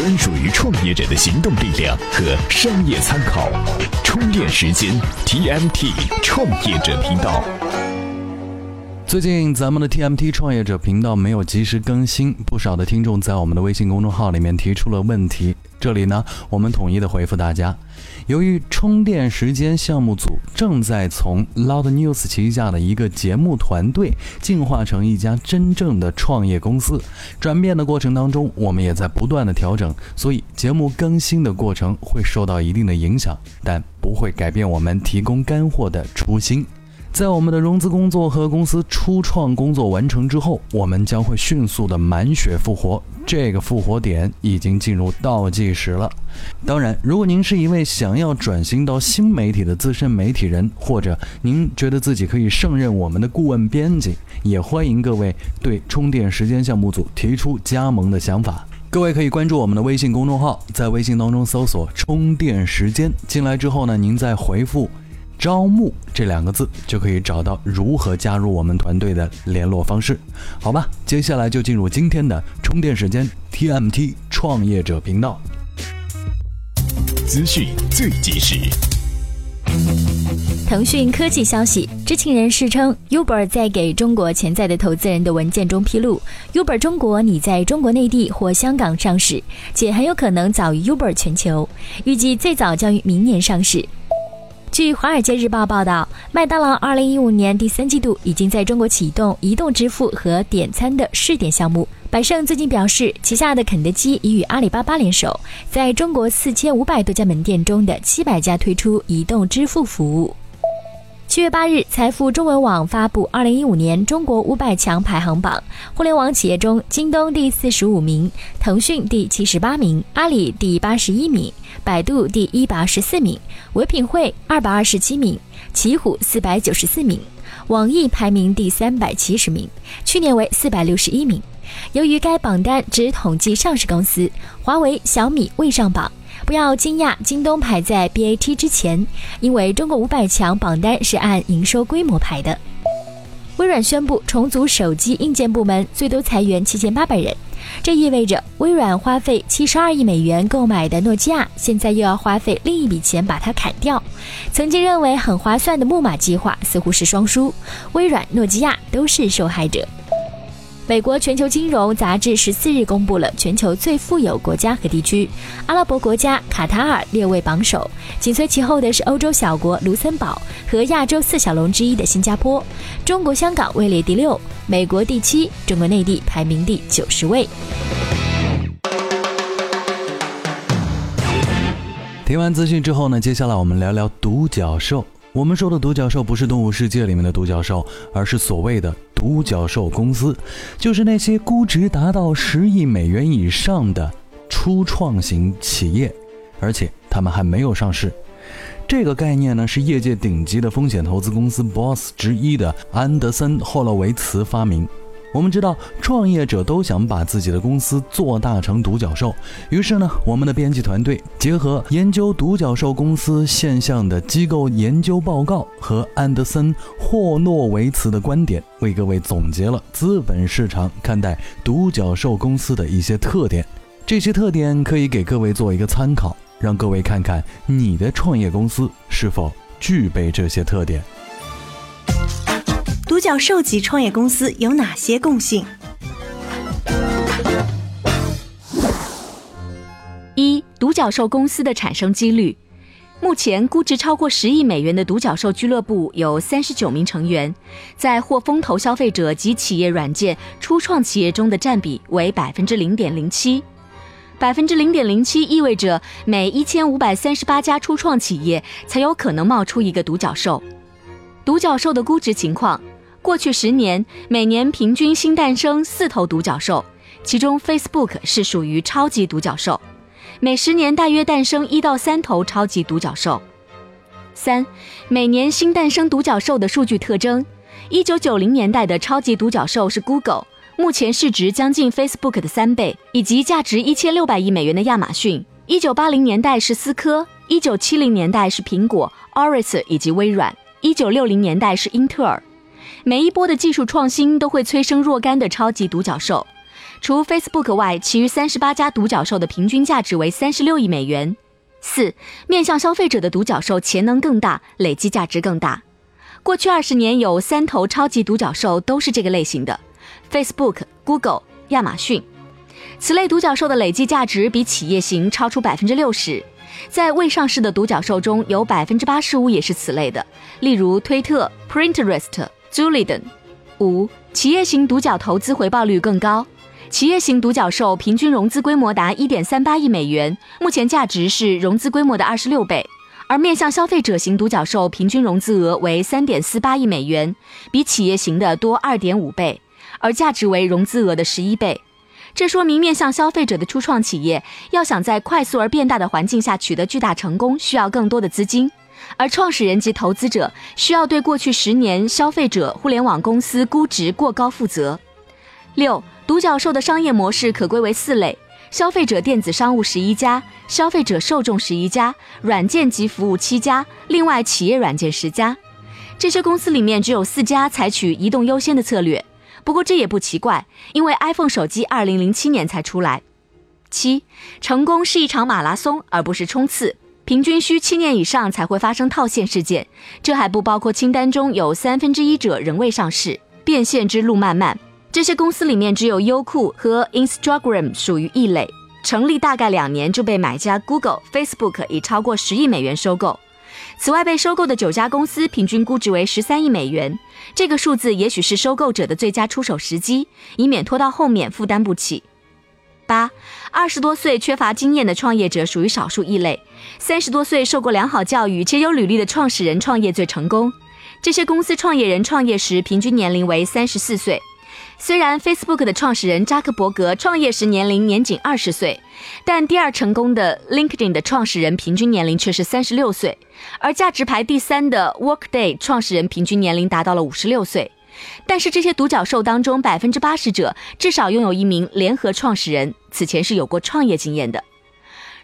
专属于创业者的行动力量和商业参考。充电时间 TMT 创业者频道。最近咱们的 TMT 创业者频道没有及时更新，不少的听众在我们的微信公众号里面提出了问题。这里呢，我们统一的回复大家。由于充电时间项目组正在从 Loud News 旗下的一个节目团队进化成一家真正的创业公司，转变的过程当中，我们也在不断的调整，所以节目更新的过程会受到一定的影响，但不会改变我们提供干货的初心。在我们的融资工作和公司初创工作完成之后，我们将会迅速的满血复活。这个复活点已经进入倒计时了。当然，如果您是一位想要转型到新媒体的资深媒体人，或者您觉得自己可以胜任我们的顾问编辑，也欢迎各位对充电时间项目组提出加盟的想法。各位可以关注我们的微信公众号，在微信当中搜索“充电时间”，进来之后呢，您再回复。招募这两个字就可以找到如何加入我们团队的联络方式，好吧？接下来就进入今天的充电时间 TMT 创业者频道，资讯最及时。腾讯科技消息，知情人士称，Uber 在给中国潜在的投资人的文件中披露，Uber 中国拟在中国内地或香港上市，且很有可能早于 Uber 全球，预计最早将于明年上市。据《华尔街日报》报道，麦当劳2015年第三季度已经在中国启动移动支付和点餐的试点项目。百胜最近表示，旗下的肯德基已与阿里巴巴联手，在中国4500多家门店中的700家推出移动支付服务。七月八日，财富中文网发布二零一五年中国五百强排行榜，互联网企业中，京东第四十五名，腾讯第七十八名，阿里第八十一名，百度第一百二十四名，唯品会二百二十七名，奇虎四百九十四名，网易排名第三百七十名，去年为四百六十一名。由于该榜单只统计上市公司，华为、小米未上榜。不要惊讶，京东排在 BAT 之前，因为中国五百强榜单是按营收规模排的。微软宣布重组手机硬件部门，最多裁员七千八百人，这意味着微软花费七十二亿美元购买的诺基亚，现在又要花费另一笔钱把它砍掉。曾经认为很划算的木马计划似乎是双输，微软、诺基亚都是受害者。美国全球金融杂志十四日公布了全球最富有国家和地区，阿拉伯国家卡塔尔列位榜首，紧随其后的是欧洲小国卢森堡和亚洲四小龙之一的新加坡，中国香港位列第六，美国第七，中国内地排名第九十位。听完资讯之后呢，接下来我们聊聊独角兽。我们说的独角兽不是动物世界里面的独角兽，而是所谓的独角兽公司，就是那些估值达到十亿美元以上的初创型企业，而且他们还没有上市。这个概念呢，是业界顶级的风险投资公司 BOSS 之一的安德森·霍洛维茨发明。我们知道，创业者都想把自己的公司做大成独角兽。于是呢，我们的编辑团队结合研究独角兽公司现象的机构研究报告和安德森·霍诺维茨的观点，为各位总结了资本市场看待独角兽公司的一些特点。这些特点可以给各位做一个参考，让各位看看你的创业公司是否具备这些特点。独角兽级创业公司有哪些共性？一、独角兽公司的产生几率。目前估值超过十亿美元的独角兽俱乐部有三十九名成员，在获风投消费者及企业软件初创企业中的占比为百分之零点零七。百分之零点零七意味着每一千五百三十八家初创企业才有可能冒出一个独角兽。独角兽的估值情况。过去十年，每年平均新诞生四头独角兽，其中 Facebook 是属于超级独角兽，每十年大约诞生一到三头超级独角兽。三，每年新诞生独角兽的数据特征：一九九零年代的超级独角兽是 Google，目前市值将近 Facebook 的三倍，以及价值一千六百亿美元的亚马逊；一九八零年代是思科，一九七零年代是苹果、Oris 以及微软，一九六零年代是英特尔。每一波的技术创新都会催生若干的超级独角兽，除 Facebook 外，其余三十八家独角兽的平均价值为三十六亿美元。四、面向消费者的独角兽潜能更大，累计价值更大。过去二十年有三头超级独角兽都是这个类型的：Facebook、Google、亚马逊。此类独角兽的累计价值比企业型超出百分之六十。在未上市的独角兽中有百分之八十五也是此类的，例如推特、Pinterest、Julie 等。五、企业型独角投资回报率更高。企业型独角兽平均融资规模达一点三八亿美元，目前价值是融资规模的二十六倍；而面向消费者型独角兽平均融资额为三点四八亿美元，比企业型的多二点五倍，而价值为融资额的十一倍。这说明面向消费者的初创企业要想在快速而变大的环境下取得巨大成功，需要更多的资金，而创始人及投资者需要对过去十年消费者互联网公司估值过高负责。六。独角兽的商业模式可归为四类：消费者电子商务十一家，消费者受众十一家，软件及服务七家，另外企业软件十家。这些公司里面只有四家采取移动优先的策略，不过这也不奇怪，因为 iPhone 手机二零零七年才出来。七，成功是一场马拉松，而不是冲刺，平均需七年以上才会发生套现事件。这还不包括清单中有三分之一者仍未上市，变现之路漫漫。这些公司里面只有优酷和 Instagram 属于异类，成立大概两年就被买家 Google、Facebook 以超过十亿美元收购。此外，被收购的九家公司平均估值为十三亿美元，这个数字也许是收购者的最佳出手时机，以免拖到后面负担不起。八，二十多岁缺乏经验的创业者属于少数异类，三十多岁受过良好教育且有履历的创始人创业最成功。这些公司创业人创业时平均年龄为三十四岁。虽然 Facebook 的创始人扎克伯格创业时年龄年仅二十岁，但第二成功的 LinkedIn 的创始人平均年龄却是三十六岁，而价值排第三的 Workday 创始人平均年龄达到了五十六岁。但是这些独角兽当中，百分之八十者至少拥有一名联合创始人，此前是有过创业经验的。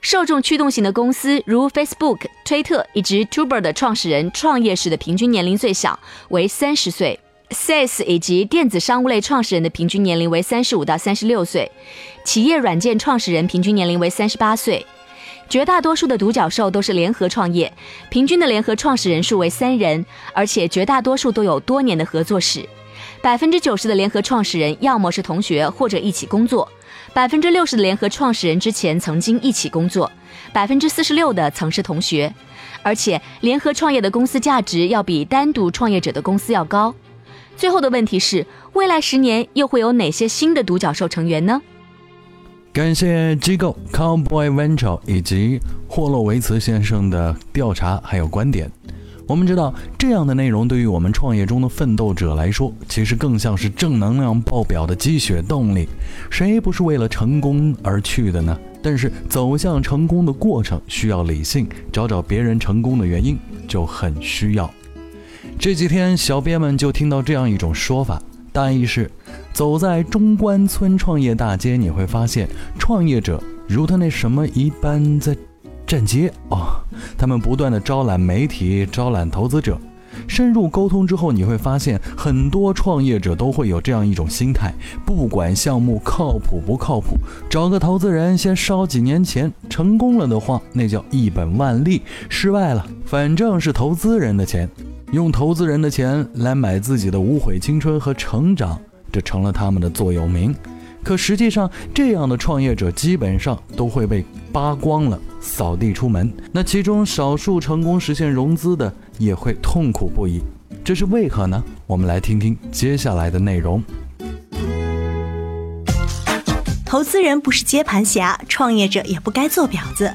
受众驱动型的公司如 Facebook、推特以及 Tuber 的创始人创业时的平均年龄最小为三十岁。SaaS 以及电子商务类创始人的平均年龄为三十五到三十六岁，企业软件创始人平均年龄为三十八岁。绝大多数的独角兽都是联合创业，平均的联合创始人数为三人，而且绝大多数都有多年的合作史。百分之九十的联合创始人要么是同学或者一起工作，百分之六十的联合创始人之前曾经一起工作，百分之四十六的曾是同学，而且联合创业的公司价值要比单独创业者的公司要高。最后的问题是，未来十年又会有哪些新的独角兽成员呢？感谢机构 Cowboy Venture 以及霍洛维茨先生的调查还有观点。我们知道，这样的内容对于我们创业中的奋斗者来说，其实更像是正能量爆表的鸡血动力。谁不是为了成功而去的呢？但是走向成功的过程需要理性，找找别人成功的原因就很需要。这几天，小编们就听到这样一种说法，大意是：走在中关村创业大街，你会发现创业者如他那什么一般在站街哦。他们不断的招揽媒体、招揽投资者，深入沟通之后，你会发现很多创业者都会有这样一种心态：不管项目靠谱不靠谱，找个投资人先烧几年钱，成功了的话，那叫一本万利；失败了，反正是投资人的钱。用投资人的钱来买自己的无悔青春和成长，这成了他们的座右铭。可实际上，这样的创业者基本上都会被扒光了，扫地出门。那其中少数成功实现融资的，也会痛苦不已。这是为何呢？我们来听听接下来的内容。投资人不是接盘侠，创业者也不该做婊子。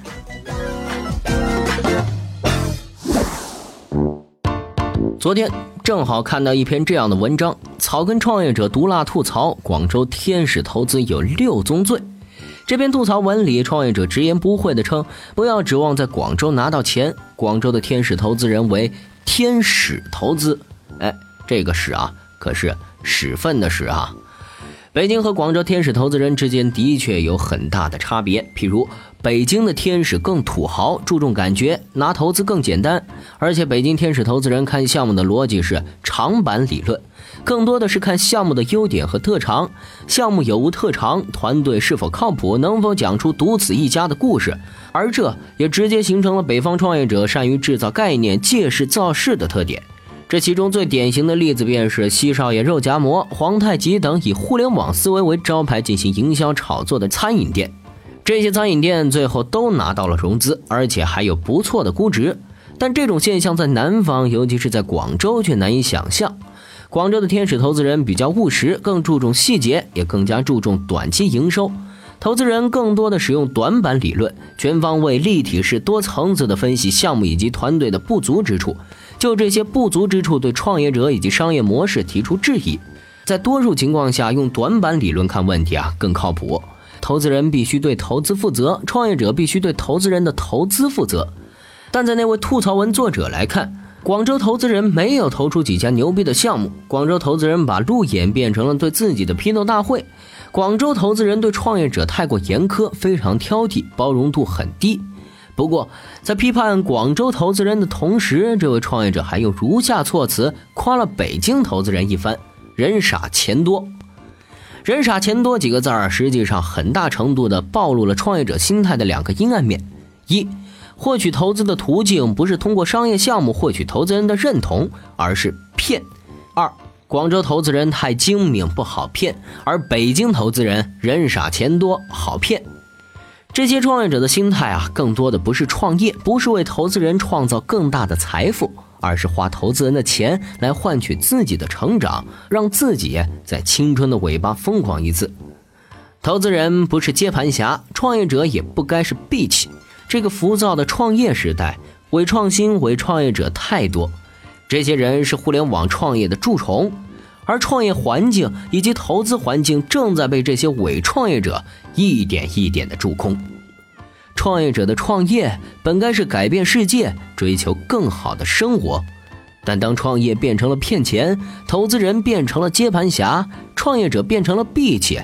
昨天正好看到一篇这样的文章：草根创业者毒辣吐槽广州天使投资有六宗罪。这篇吐槽文里，创业者直言不讳地称：“不要指望在广州拿到钱，广州的天使投资人为天使投资。”哎，这个“屎”啊，可是屎粪的“屎”啊。北京和广州天使投资人之间的确有很大的差别，譬如。北京的天使更土豪，注重感觉，拿投资更简单。而且北京天使投资人看项目的逻辑是长板理论，更多的是看项目的优点和特长，项目有无特长，团队是否靠谱，能否讲出独此一家的故事。而这也直接形成了北方创业者善于制造概念、借势造势的特点。这其中最典型的例子便是西少爷肉夹馍、皇太极等以互联网思维为招牌进行营销炒作的餐饮店。这些餐饮店最后都拿到了融资，而且还有不错的估值。但这种现象在南方，尤其是在广州，却难以想象。广州的天使投资人比较务实，更注重细节，也更加注重短期营收。投资人更多的使用短板理论，全方位、立体式、多层次的分析项目以及团队的不足之处。就这些不足之处，对创业者以及商业模式提出质疑。在多数情况下，用短板理论看问题啊更靠谱。投资人必须对投资负责，创业者必须对投资人的投资负责。但在那位吐槽文作者来看，广州投资人没有投出几家牛逼的项目。广州投资人把路演变成了对自己的批斗大会。广州投资人对创业者太过严苛，非常挑剔，包容度很低。不过，在批判广州投资人的同时，这位创业者还用如下措辞夸了北京投资人一番：“人傻钱多。”“人傻钱多”几个字儿，实际上很大程度的暴露了创业者心态的两个阴暗面：一，获取投资的途径不是通过商业项目获取投资人的认同，而是骗；二，广州投资人太精明不好骗，而北京投资人人傻钱多好骗。这些创业者的心态啊，更多的不是创业，不是为投资人创造更大的财富，而是花投资人的钱来换取自己的成长，让自己在青春的尾巴疯狂一次。投资人不是接盘侠，创业者也不该是闭气。这个浮躁的创业时代，伪创新、伪创业者太多，这些人是互联网创业的蛀虫。而创业环境以及投资环境正在被这些伪创业者一点一点的蛀空。创业者的创业本该是改变世界，追求更好的生活，但当创业变成了骗钱，投资人变成了接盘侠，创业者变成了闭气，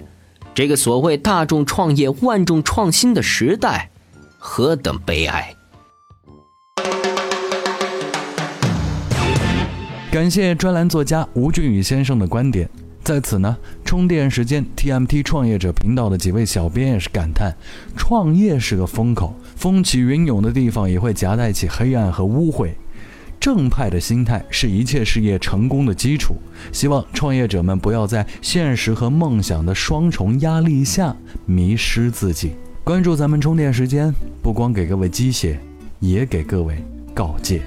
这个所谓大众创业、万众创新的时代，何等悲哀！感谢专栏作家吴俊宇先生的观点。在此呢，充电时间 TMT 创业者频道的几位小编也是感叹：创业是个风口，风起云涌的地方也会夹带起黑暗和污秽。正派的心态是一切事业成功的基础。希望创业者们不要在现实和梦想的双重压力下迷失自己。关注咱们充电时间，不光给各位鸡血，也给各位告诫。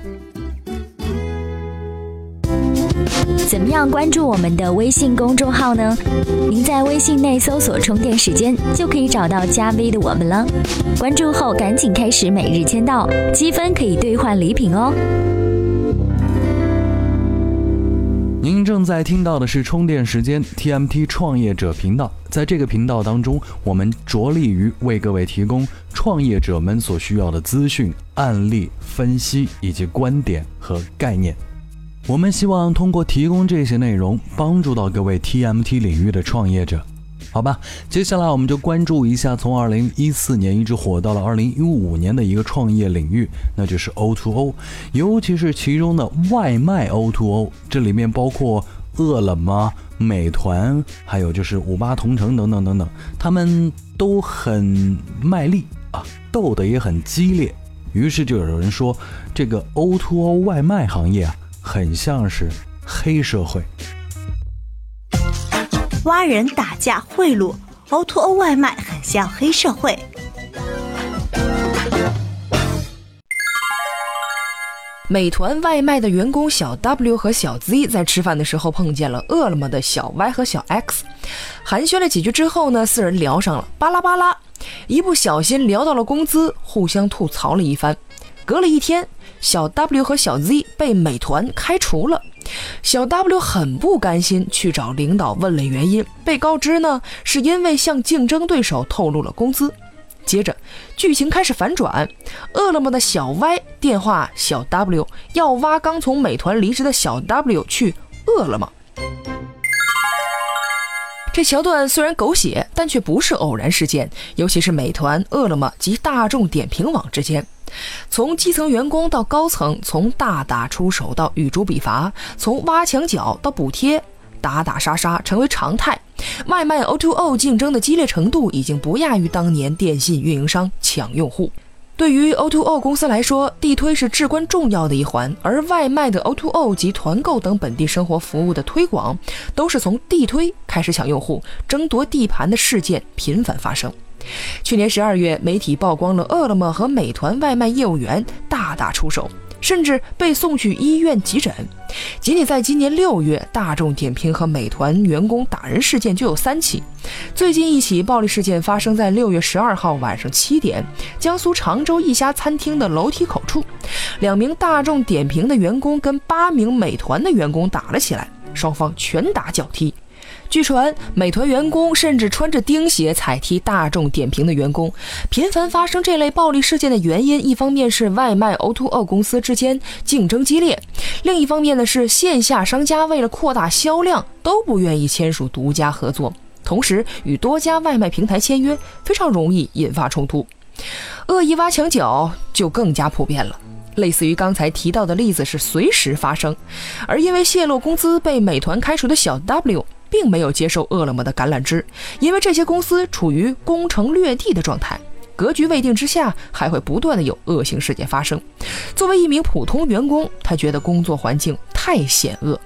怎么样关注我们的微信公众号呢？您在微信内搜索“充电时间”，就可以找到加 V 的我们了。关注后赶紧开始每日签到，积分可以兑换礼品哦。您正在听到的是充电时间 TMT 创业者频道，在这个频道当中，我们着力于为各位提供创业者们所需要的资讯、案例分析以及观点和概念。我们希望通过提供这些内容，帮助到各位 TMT 领域的创业者，好吧？接下来我们就关注一下从2014年一直火到了2015年的一个创业领域，那就是 O2O，尤其是其中的外卖 O2O，这里面包括饿了么、美团，还有就是五八同城等等等等，他们都很卖力啊，斗得也很激烈。于是就有人说，这个 O2O 外卖行业啊。很像是黑社会，挖人打架贿赂，O to O 外卖很像黑社会。美团外卖的员工小 W 和小 Z 在吃饭的时候碰见了饿了么的小 Y 和小 X，寒暄了几句之后呢，四人聊上了，巴拉巴拉，一不小心聊到了工资，互相吐槽了一番。隔了一天，小 W 和小 Z 被美团开除了。小 W 很不甘心，去找领导问了原因，被告知呢是因为向竞争对手透露了工资。接着，剧情开始反转，饿了么的小 Y 电话小 W 要挖刚从美团离职的小 W 去饿了么。这桥段虽然狗血，但却不是偶然事件，尤其是美团、饿了么及大众点评网之间。从基层员工到高层，从大打出手到雨珠笔伐，从挖墙脚到补贴，打打杀杀成为常态，外卖 O2O 竞争的激烈程度已经不亚于当年电信运营商抢用户。对于 O2O 公司来说，地推是至关重要的一环，而外卖的 O2O 及团购等本地生活服务的推广，都是从地推开始抢用户、争夺地盘的事件频繁发生。去年十二月，媒体曝光了饿了么和美团外卖业务员大打出手。甚至被送去医院急诊。仅仅在今年六月，大众点评和美团员工打人事件就有三起。最近一起暴力事件发生在六月十二号晚上七点，江苏常州一家餐厅的楼梯口处，两名大众点评的员工跟八名美团的员工打了起来，双方拳打脚踢。据传，美团员工甚至穿着钉鞋踩踢大众点评的员工。频繁发生这类暴力事件的原因，一方面是外卖 O2O 公司之间竞争激烈，另一方面呢是线下商家为了扩大销量，都不愿意签署独家合作，同时与多家外卖平台签约，非常容易引发冲突。恶意挖墙脚就更加普遍了，类似于刚才提到的例子是随时发生，而因为泄露工资被美团开除的小 W。并没有接受饿了么的橄榄枝，因为这些公司处于攻城略地的状态，格局未定之下，还会不断的有恶性事件发生。作为一名普通员工，他觉得工作环境太险恶。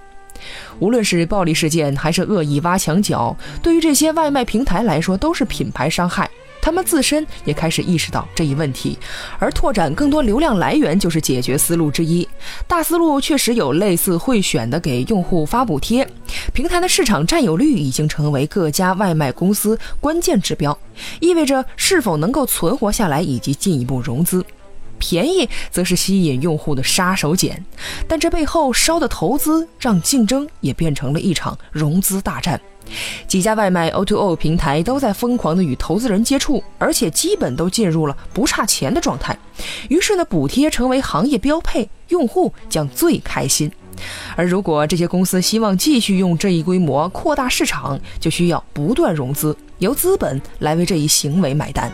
无论是暴力事件还是恶意挖墙脚，对于这些外卖平台来说都是品牌伤害。他们自身也开始意识到这一问题，而拓展更多流量来源就是解决思路之一。大思路确实有类似会选的给用户发补贴，平台的市场占有率已经成为各家外卖公司关键指标，意味着是否能够存活下来以及进一步融资。便宜则是吸引用户的杀手锏，但这背后烧的投资让竞争也变成了一场融资大战。几家外卖 O2O 平台都在疯狂的与投资人接触，而且基本都进入了不差钱的状态。于是呢，补贴成为行业标配，用户将最开心。而如果这些公司希望继续用这一规模扩大市场，就需要不断融资，由资本来为这一行为买单。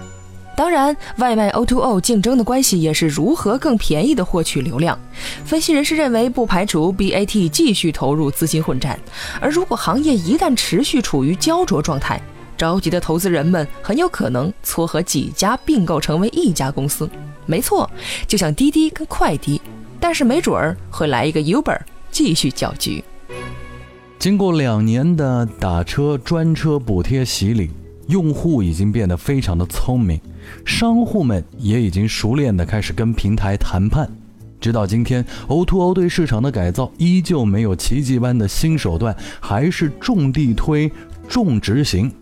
当然，外卖 O2O 竞争的关系也是如何更便宜的获取流量。分析人士认为，不排除 BAT 继续投入资金混战。而如果行业一旦持续处于焦灼状态，着急的投资人们很有可能撮合几家并购成为一家公司。没错，就像滴滴跟快滴，但是没准儿会来一个 Uber 继续搅局。经过两年的打车专车补贴洗礼，用户已经变得非常的聪明。商户们也已经熟练的开始跟平台谈判，直到今天，O2O 对市场的改造依旧没有奇迹般的新手段，还是重地推、重执行。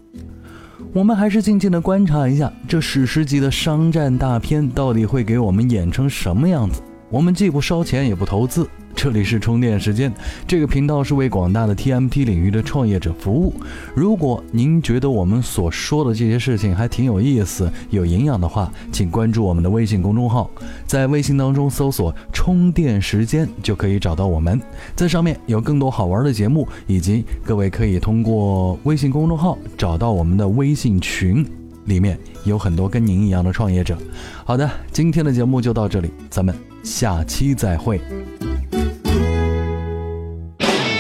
我们还是静静的观察一下，这史诗级的商战大片到底会给我们演成什么样子。我们既不烧钱，也不投资。这里是充电时间，这个频道是为广大的 TMT 领域的创业者服务。如果您觉得我们所说的这些事情还挺有意思、有营养的话，请关注我们的微信公众号，在微信当中搜索“充电时间”就可以找到我们。在上面有更多好玩的节目，以及各位可以通过微信公众号找到我们的微信群，里面有很多跟您一样的创业者。好的，今天的节目就到这里，咱们下期再会。